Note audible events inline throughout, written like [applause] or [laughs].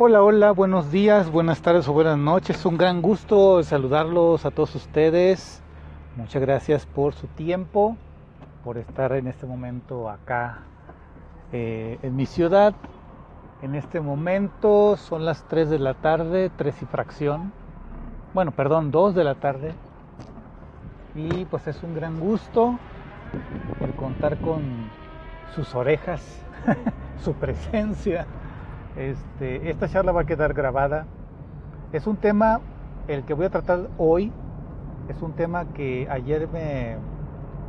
Hola, hola, buenos días, buenas tardes o buenas noches. Un gran gusto saludarlos a todos ustedes. Muchas gracias por su tiempo, por estar en este momento acá eh, en mi ciudad. En este momento son las 3 de la tarde, 3 y fracción. Bueno, perdón, 2 de la tarde. Y pues es un gran gusto el contar con sus orejas, [laughs] su presencia este, esta charla va a quedar grabada. Es un tema, el que voy a tratar hoy, es un tema que ayer me,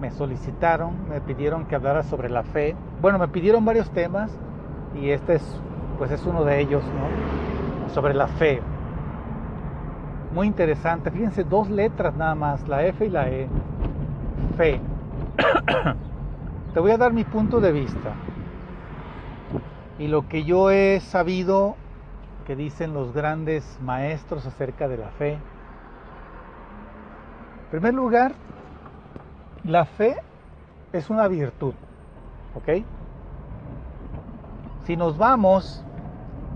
me solicitaron, me pidieron que hablara sobre la fe. Bueno, me pidieron varios temas y este es, pues es uno de ellos, ¿no? Sobre la fe. Muy interesante. Fíjense, dos letras nada más, la F y la E. Fe. [coughs] Te voy a dar mi punto de vista y lo que yo he sabido que dicen los grandes maestros acerca de la fe. En primer lugar, la fe es una virtud, ¿ok? Si nos vamos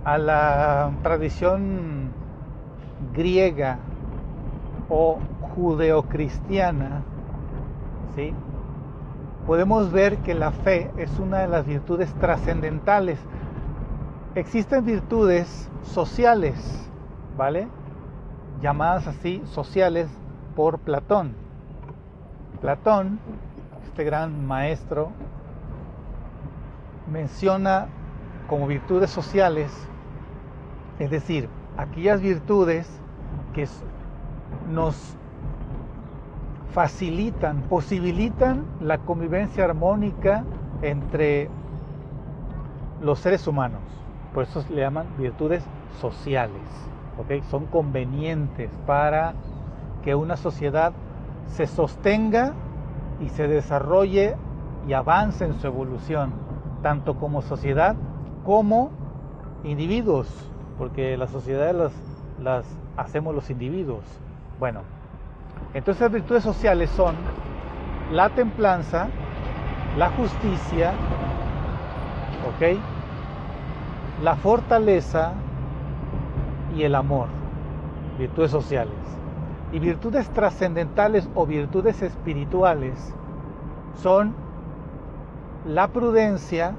a la tradición griega o judeocristiana, ¿sí? Podemos ver que la fe es una de las virtudes trascendentales. Existen virtudes sociales, ¿vale? Llamadas así sociales por Platón. Platón, este gran maestro, menciona como virtudes sociales, es decir, aquellas virtudes que nos facilitan, posibilitan la convivencia armónica entre los seres humanos. Por eso le llaman virtudes sociales. ¿okay? Son convenientes para que una sociedad se sostenga y se desarrolle y avance en su evolución, tanto como sociedad como individuos, porque las sociedades las, las hacemos los individuos. Bueno, entonces las virtudes sociales son la templanza, la justicia, ¿ok? La fortaleza y el amor, virtudes sociales. Y virtudes trascendentales o virtudes espirituales son la prudencia,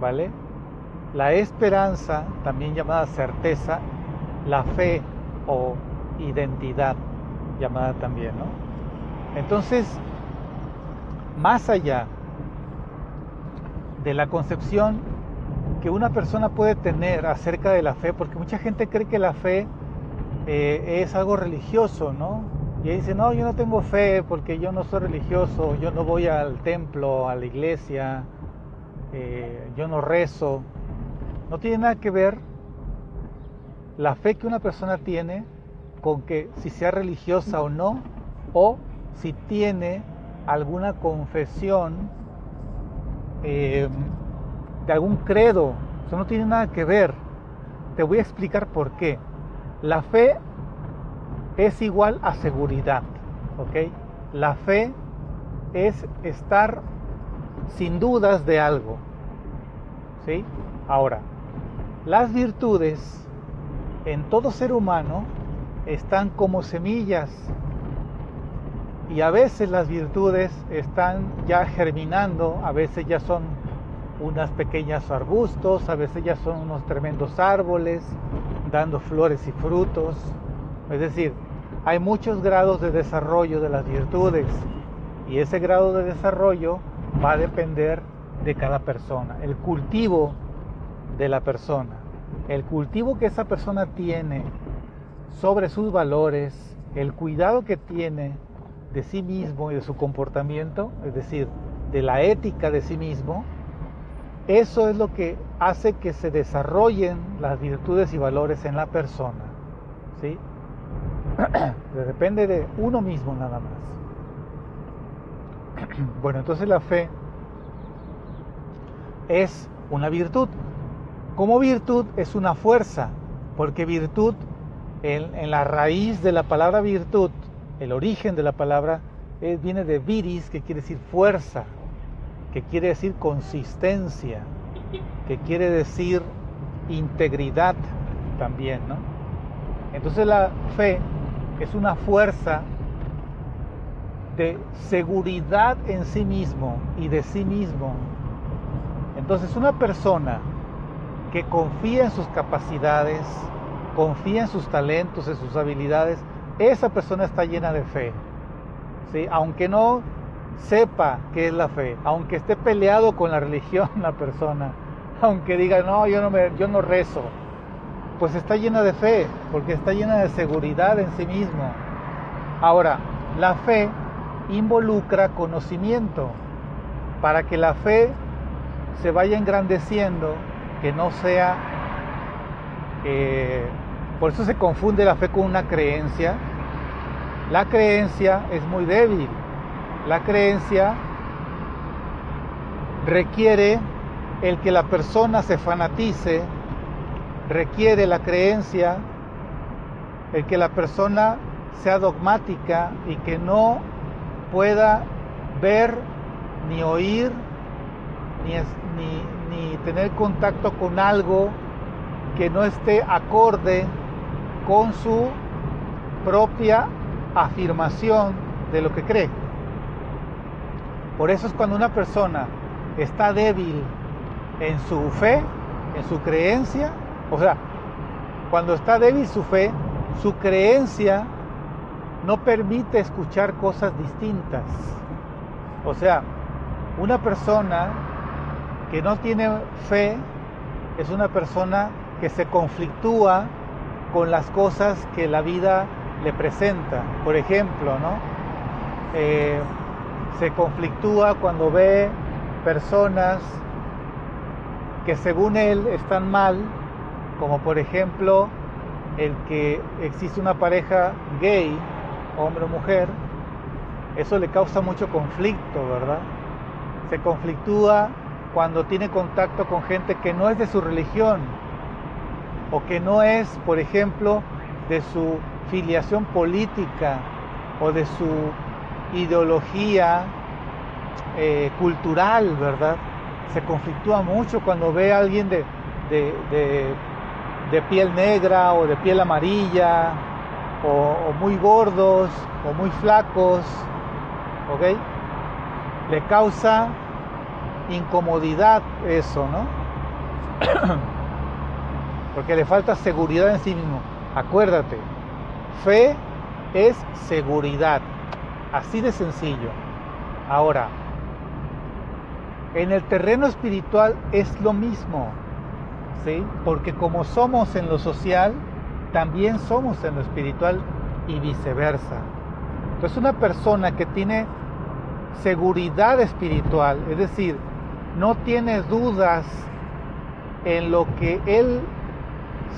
¿vale? La esperanza, también llamada certeza, la fe o identidad llamada también, ¿no? Entonces, más allá de la concepción que una persona puede tener acerca de la fe, porque mucha gente cree que la fe eh, es algo religioso, ¿no? Y dice, no, yo no tengo fe porque yo no soy religioso, yo no voy al templo, a la iglesia, eh, yo no rezo. No tiene nada que ver la fe que una persona tiene con que si sea religiosa o no, o si tiene alguna confesión eh, de algún credo. Eso no tiene nada que ver. Te voy a explicar por qué. La fe es igual a seguridad. ¿Ok? La fe es estar sin dudas de algo. ¿Sí? Ahora, las virtudes en todo ser humano están como semillas y a veces las virtudes están ya germinando, a veces ya son unas pequeñas arbustos, a veces ya son unos tremendos árboles dando flores y frutos. Es decir, hay muchos grados de desarrollo de las virtudes y ese grado de desarrollo va a depender de cada persona, el cultivo de la persona, el cultivo que esa persona tiene sobre sus valores, el cuidado que tiene de sí mismo y de su comportamiento, es decir, de la ética de sí mismo, eso es lo que hace que se desarrollen las virtudes y valores en la persona. ¿sí? [clears throat] Depende de uno mismo nada más. [clears throat] Bueno, entonces la fe es una virtud. Como virtud es una fuerza, porque virtud en, la raíz de la palabra virtud, el origen de la palabra eh, viene de viris, que quiere decir fuerza, que quiere decir consistencia, que quiere decir integridad también. Entonces la fe es una fuerza de seguridad en sí mismo y de sí mismo. Entonces una persona que confía en sus capacidades, confía en sus talentos, en sus habilidades, esa persona está llena de fe. ¿sí? Aunque no sepa qué es la fe, aunque esté peleado con la [laughs] religión la persona, aunque diga, no, yo no, me, yo no rezo, pues está llena de fe, porque está llena de seguridad en sí mismo. Ahora, la fe involucra conocimiento. Para que la fe se vaya engrandeciendo, que no sea... Eh, por eso se confunde la fe con una creencia. La creencia es muy débil. La creencia requiere el que la persona se fanatice, requiere la creencia el que la persona sea dogmática y que no pueda ver ni oír ni, ni, tener contacto con algo que no esté acorde con su propia afirmación de lo que cree. Por eso es cuando una persona está débil en su fe, en su creencia, o sea, cuando está débil su fe, su creencia no permite escuchar cosas distintas. O sea, una persona que no tiene fe es una persona que se conflictúa con las cosas que la vida le presenta. Por ejemplo, ¿no? Eh, se conflictúa cuando ve personas que según él están mal, como por ejemplo el que existe una pareja gay hombre o mujer, eso le causa mucho conflicto, ¿verdad? Se conflictúa cuando tiene contacto con gente que no es de su religión o que no es, por ejemplo, de su filiación política o de su ideología eh, cultural, ¿verdad? Se conflictúa mucho cuando ve a alguien de, de piel negra o de piel amarilla o, muy gordos o muy flacos, ¿ok? Le causa incomodidad eso, ¿no? [coughs] Porque le falta seguridad en sí mismo. Acuérdate, fe es seguridad, así de sencillo. Ahora, en el terreno espiritual es lo mismo, ¿sí? Porque como somos en lo social, también somos en lo espiritual y viceversa. Entonces una persona que tiene seguridad espiritual, es decir, no tiene dudas en lo que él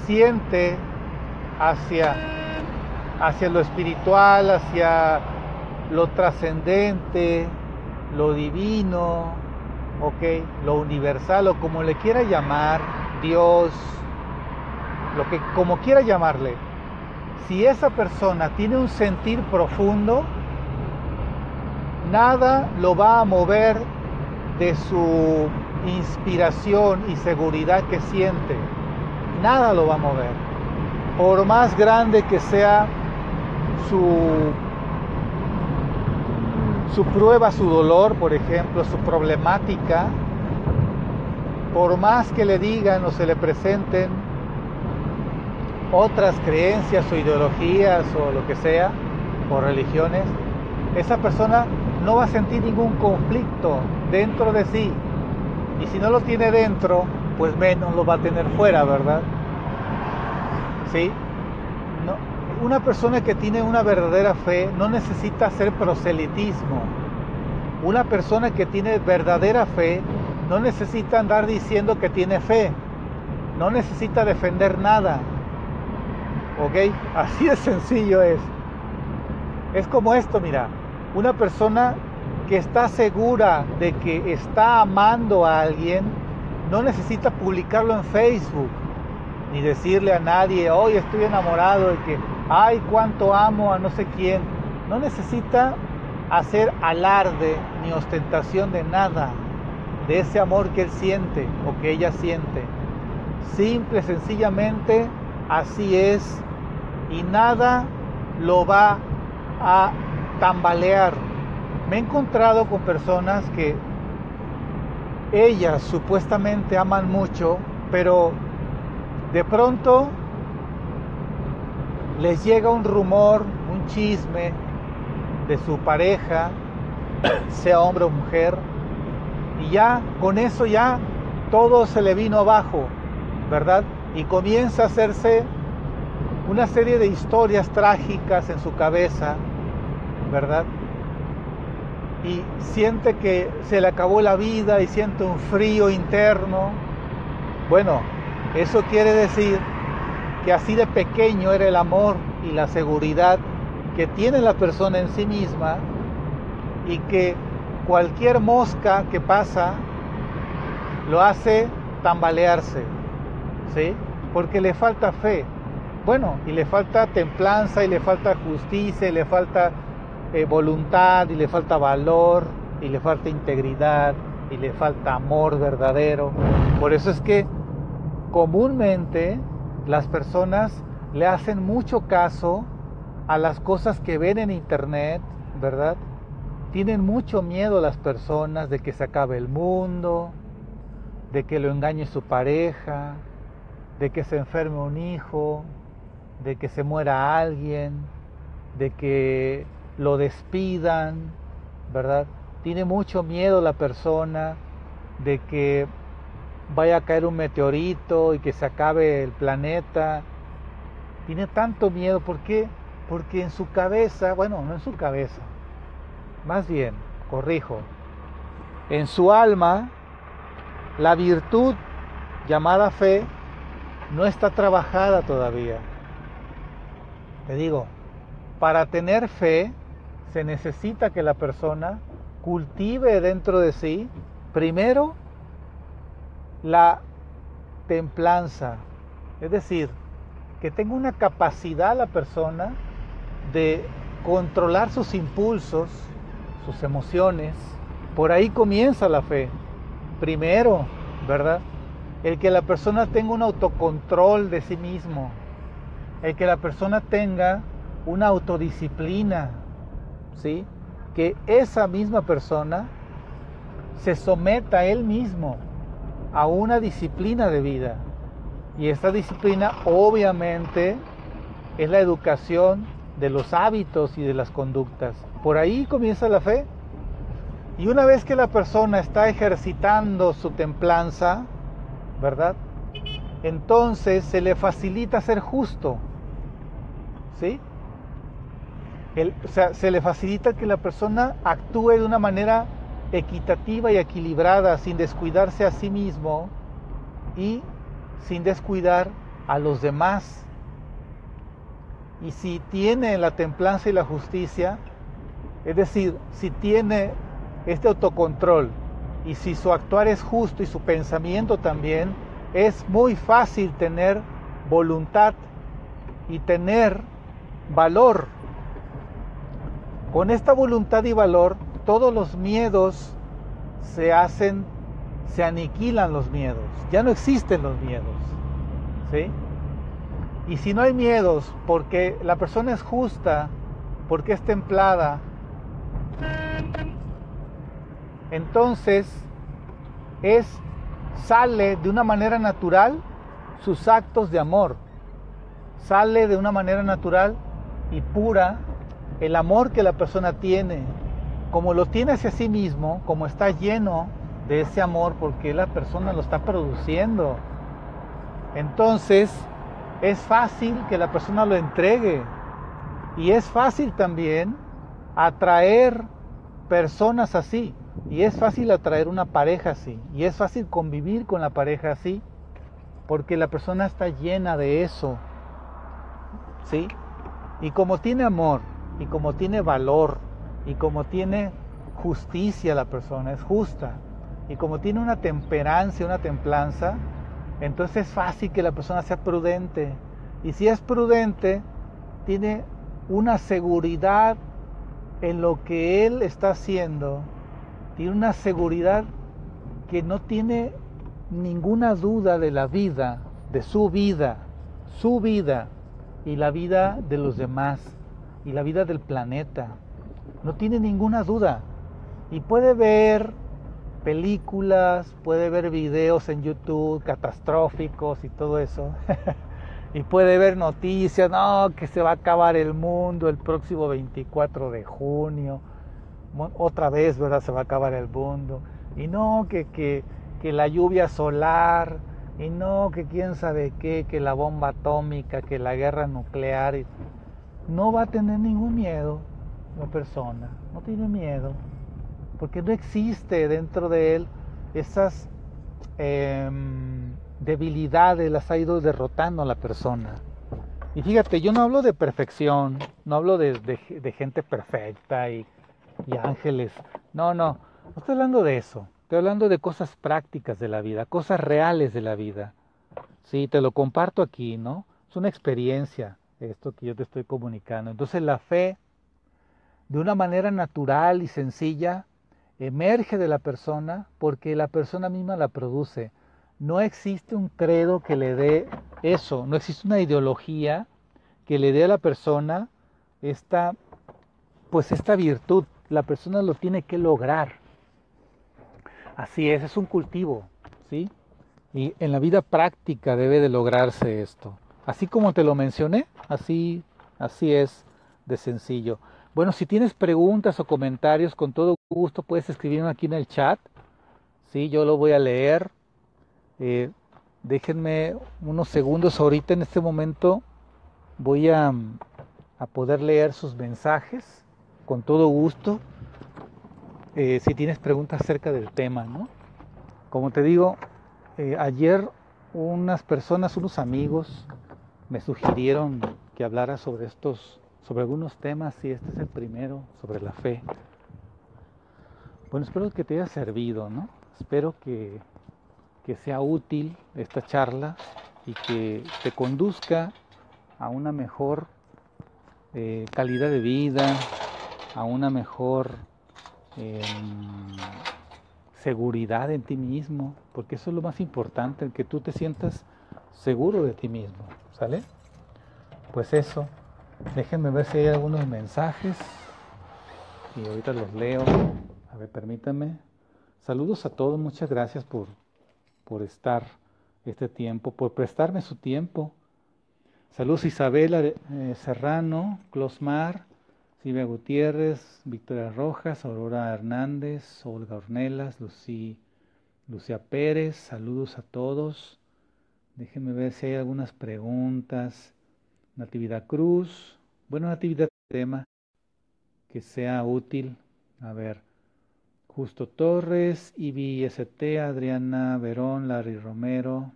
siente hacia, hacia lo espiritual, hacia lo trascendente, lo divino, okay, lo universal o como le quiera llamar, Dios, lo que como quiera llamarle, si esa persona tiene un sentir profundo, nada lo va a mover de su inspiración y seguridad que siente. Nada lo va a mover. Por más grande que sea su, su prueba, su dolor, por ejemplo, su problemática, por más que le digan o se le presenten otras creencias o ideologías o lo que sea, o religiones, esa persona no va a sentir ningún conflicto dentro de sí. Y si no lo tiene dentro, pues menos lo va a tener fuera, ¿verdad? ¿Sí? una persona que tiene una verdadera fe no necesita hacer proselitismo. Una persona que tiene verdadera fe no necesita andar diciendo que tiene fe. No necesita defender nada. ¿Ok? Así de sencillo es. Es como esto, mira. Una persona que está segura de que está amando a alguien, no necesita publicarlo en Facebook, ni decirle a nadie, hoy estoy enamorado de que, ay, cuánto amo a no sé quién. No necesita hacer alarde ni ostentación de nada, de ese amor que él siente o que ella siente. Simple, sencillamente, así es. Y nada lo va a tambalear. Me he encontrado con personas que ellas supuestamente aman mucho, pero de pronto les llega un rumor, un chisme de su pareja, sea hombre o mujer, y ya con eso ya todo se le vino abajo, ¿verdad? Y comienza a hacerse una serie de historias trágicas en su cabeza, ¿verdad? Y siente que se le acabó la vida y siente un frío interno. Bueno, eso quiere decir que así de pequeño era el amor y la seguridad que tiene la persona en sí misma y que cualquier mosca que pasa lo hace tambalearse, ¿sí? Porque le falta fe. Bueno, y le falta templanza, y le falta justicia, y le falta eh, voluntad, y le falta valor, y le falta integridad, y le falta amor verdadero. Por eso es que comúnmente las personas le hacen mucho caso a las cosas que ven en internet, ¿verdad? Tienen mucho miedo las personas de que se acabe el mundo, de que lo engañe su pareja, de que se enferme un hijo, de que se muera alguien, de que lo despidan, ¿verdad? Tiene mucho miedo la persona de que vaya a caer un meteorito y que se acabe el planeta. Tiene tanto miedo, ¿por qué? Porque en su cabeza, bueno, no en su cabeza, más bien, corrijo, en su alma, la virtud llamada fe no está trabajada todavía. Te digo, para tener fe se necesita que la persona cultive dentro de sí, primero, la templanza, es decir, que tenga una capacidad la persona de controlar sus impulsos, sus emociones. Por ahí comienza la fe. Primero, ¿verdad? El que la persona tenga un autocontrol de sí mismo. El que la persona tenga una autodisciplina. ¿Sí? Que esa misma persona se someta a él mismo a una disciplina de vida. Y esta disciplina obviamente es la educación de los hábitos y de las conductas. Por ahí comienza la fe. Y una vez que la persona está ejercitando su templanza, ¿verdad? Entonces se le facilita ser justo. ¿Sí? o sea, se le facilita que la persona actúe de una manera equitativa y equilibrada, sin descuidarse a sí mismo y sin descuidar a los demás. Y si tiene la templanza y la justicia, es decir, si tiene este autocontrol y si su actuar es justo y su pensamiento también, es muy fácil tener voluntad y tener valor. Con esta voluntad y valor todos los miedos se hacen, se aniquilan los miedos, ya no existen los miedos. ¿sí? Y si no hay miedos, porque la persona es justa, porque es templada, entonces es sale de una manera natural sus actos de amor. Sale de una manera natural y pura el amor que la persona tiene como lo tiene hacia sí mismo, como está lleno de ese amor porque la persona lo está produciendo, entonces es fácil que la persona lo entregue y es fácil también atraer personas así y es fácil atraer una pareja así y es fácil convivir con la pareja así porque la persona está llena de eso. ¿Sí? Y como tiene amor y como tiene valor y como tiene justicia la persona, es justa, y como tiene una temperancia, una templanza, entonces es fácil que la persona sea prudente. Y si es prudente, tiene una seguridad en lo que él está haciendo, tiene una seguridad que no tiene ninguna duda de la vida, de su vida, su vida y la vida de los demás y la vida del planeta. No tiene ninguna duda. Y puede ver películas, puede ver videos en YouTube catastróficos y todo eso. [laughs] y puede ver noticias, no, que se va a acabar el mundo el próximo 24 de junio. Otra vez, ¿verdad? Se va a acabar el mundo. Y no, que, que, que la lluvia solar, y no, que quién sabe qué, que la bomba atómica, que la guerra nuclear. No va a tener ningún miedo la persona, no tiene miedo porque no existe dentro de él esas em, debilidades, las ha ido derrotando a la persona. Y fíjate, yo no hablo de perfección, no hablo de, gente perfecta y, y, ángeles, no, no, no estoy hablando de eso, estoy hablando de cosas prácticas de la vida, cosas reales de la vida. Sí, te lo comparto aquí, ¿no? Es una experiencia esto que yo te estoy comunicando. Entonces la fe, de una manera natural y sencilla, emerge de la persona porque la persona misma la produce. No existe un credo que le dé eso, no existe una ideología que le dé a la persona esta pues esta virtud, la persona lo tiene que lograr. Así es, es un cultivo, ¿sí? Y en la vida práctica debe de lograrse esto. Así como te lo mencioné, así así es de sencillo. Bueno, si tienes preguntas o comentarios, con todo gusto puedes escribirme aquí en el chat. Sí, yo lo voy a leer. Eh, déjenme unos segundos ahorita en este momento. Voy a, a poder leer sus mensajes con todo gusto. Eh, si tienes preguntas acerca del tema, ¿no? Como te digo, eh, ayer unas personas, unos amigos, me sugirieron que hablara sobre estos sobre algunos temas y este es el primero, sobre la fe. Bueno, espero que te haya servido, ¿no? Espero que, que sea útil esta charla y que te conduzca a una mejor eh, calidad de vida, a una mejor em, seguridad en ti mismo, porque eso es lo más importante, que tú te sientas seguro de ti mismo, ¿sale? Pues eso. Déjenme ver si hay algunos mensajes. Y ahorita los leo. A ver, permítanme. Saludos a todos. Muchas gracias por, por estar este tiempo, por prestarme su tiempo. Saludos Isabela eh, Serrano, Closmar, Silvia Gutiérrez, Victoria Rojas, Aurora Hernández, Olga Ornelas, Lucy, Lucia Pérez. Saludos a todos. Déjenme ver si hay algunas preguntas. Natividad Cruz. Bueno, Natividad tema que sea útil. A ver. Justo Torres, Ibi ST, Adriana Verón, Larry Romero,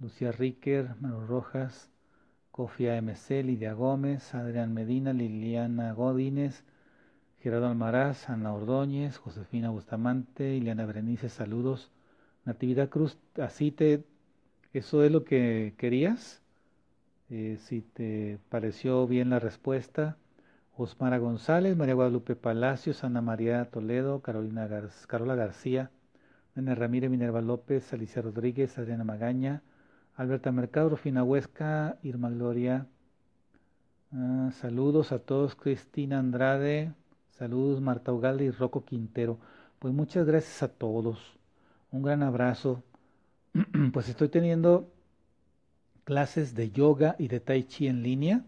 Lucía Riquer, Manu Rojas, Cofia MC, Lidia Gómez, Adrián Medina, Liliana Godínez, Gerardo Almaraz, Ana Ordóñez, Josefina Bustamante, Ileana Berenice, saludos. Natividad Cruz, así te, ¿eso es lo que querías? Eh, si te pareció bien la respuesta. Osmara González, María Guadalupe Palacios, Ana María Toledo, Carolina Carola García, Nene Ramírez, Minerva López, Alicia Rodríguez, Adriana Magaña, Alberta Mercado, Rufina Huesca, Irma Gloria. Ah, saludos a todos, Cristina Andrade, saludos Marta Ugalde y Rocco Quintero. Pues muchas gracias a todos. Un gran abrazo. [clears throat] pues estoy teniendo clases de yoga y de tai chi en línea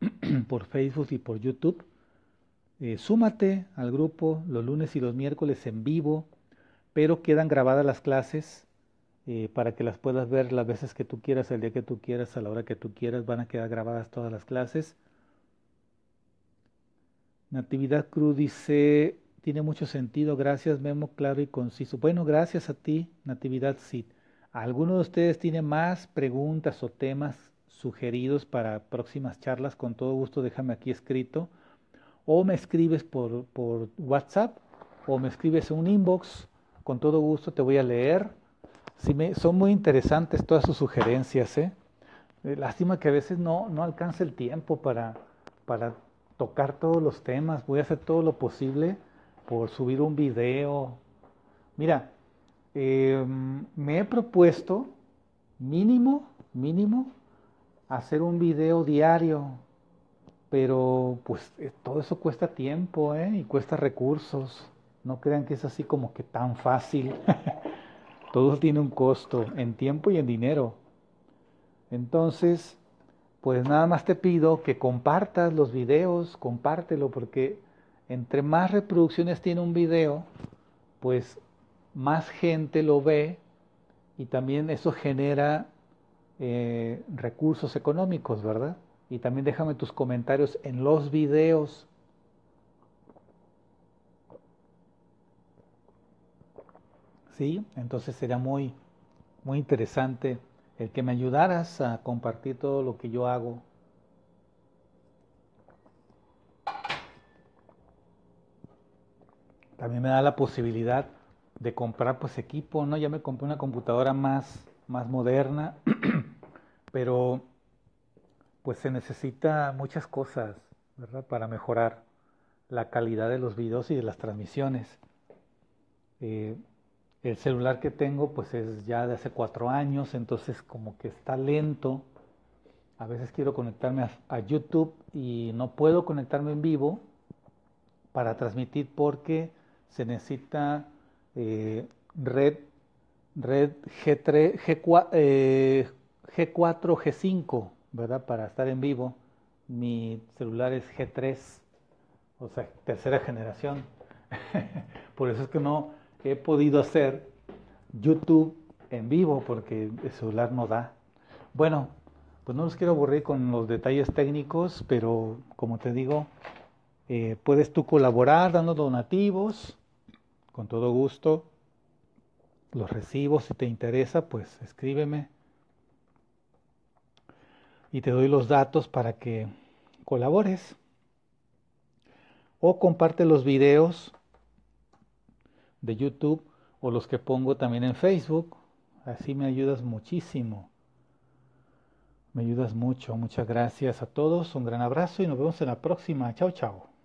[clears throat] por Facebook y por YouTube. Eh, súmate al grupo los lunes y los miércoles en vivo, pero quedan grabadas las clases eh, para que las puedas ver las veces que tú quieras, el día que tú quieras, a la hora que tú quieras. Van a quedar grabadas todas las clases. Natividad Cruz dice, tiene mucho sentido, gracias Memo, claro y conciso. Bueno, gracias a ti, Natividad Sid. ¿Alguno de ustedes tiene más preguntas o temas sugeridos para próximas charlas? Con todo gusto déjame aquí escrito. O me escribes por, por WhatsApp o me escribes un inbox. Con todo gusto te voy a leer. Me, son muy interesantes todas sus sugerencias. ¿eh? eh lástima que a veces no, no alcance el tiempo para, para tocar todos los temas. Voy a hacer todo lo posible por subir un video. Mira, Em, me he propuesto mínimo mínimo hacer un video diario, pero pues eh, todo eso cuesta tiempo ¿eh? y cuesta recursos. No crean que es así como que tan fácil. [laughs] todo tiene un costo en tiempo y en dinero. Entonces, pues nada más te pido que compartas los videos, compártelo, porque entre más reproducciones tiene un video, pues más gente lo ve y también eso genera eh, recursos económicos, ¿verdad? Y también déjame tus comentarios en los videos. Sí, entonces sería muy, muy interesante el que me ayudaras a compartir todo lo que yo hago. También me da la posibilidad de comprar pues equipo, ¿no? Ya me compré una computadora más, más moderna, [clears throat] pero pues se necesita muchas cosas, ¿verdad? Para mejorar la calidad de los videos y de las transmisiones. Eh, el celular que tengo pues es ya de hace cuatro años, entonces como que está lento. A veces quiero conectarme a, YouTube y no puedo conectarme en vivo para transmitir porque se necesita eh, red, red G3, G4, G4, G5, ¿verdad? Para estar en vivo. Mi celular es G3, o sea, tercera generación. [laughs] Por eso es que no he podido hacer YouTube en vivo porque el celular no da. Bueno, pues no los quiero aburrir con los detalles técnicos, pero como te digo, eh, puedes tú colaborar dando donativos con todo gusto. Los recibo, si te interesa, pues escríbeme y te doy los datos para que colabores. O comparte los videos de YouTube o los que pongo también en Facebook. Así me ayudas muchísimo. Me ayudas mucho. Muchas gracias a todos. Un gran abrazo y nos vemos en la próxima. Chao, chao.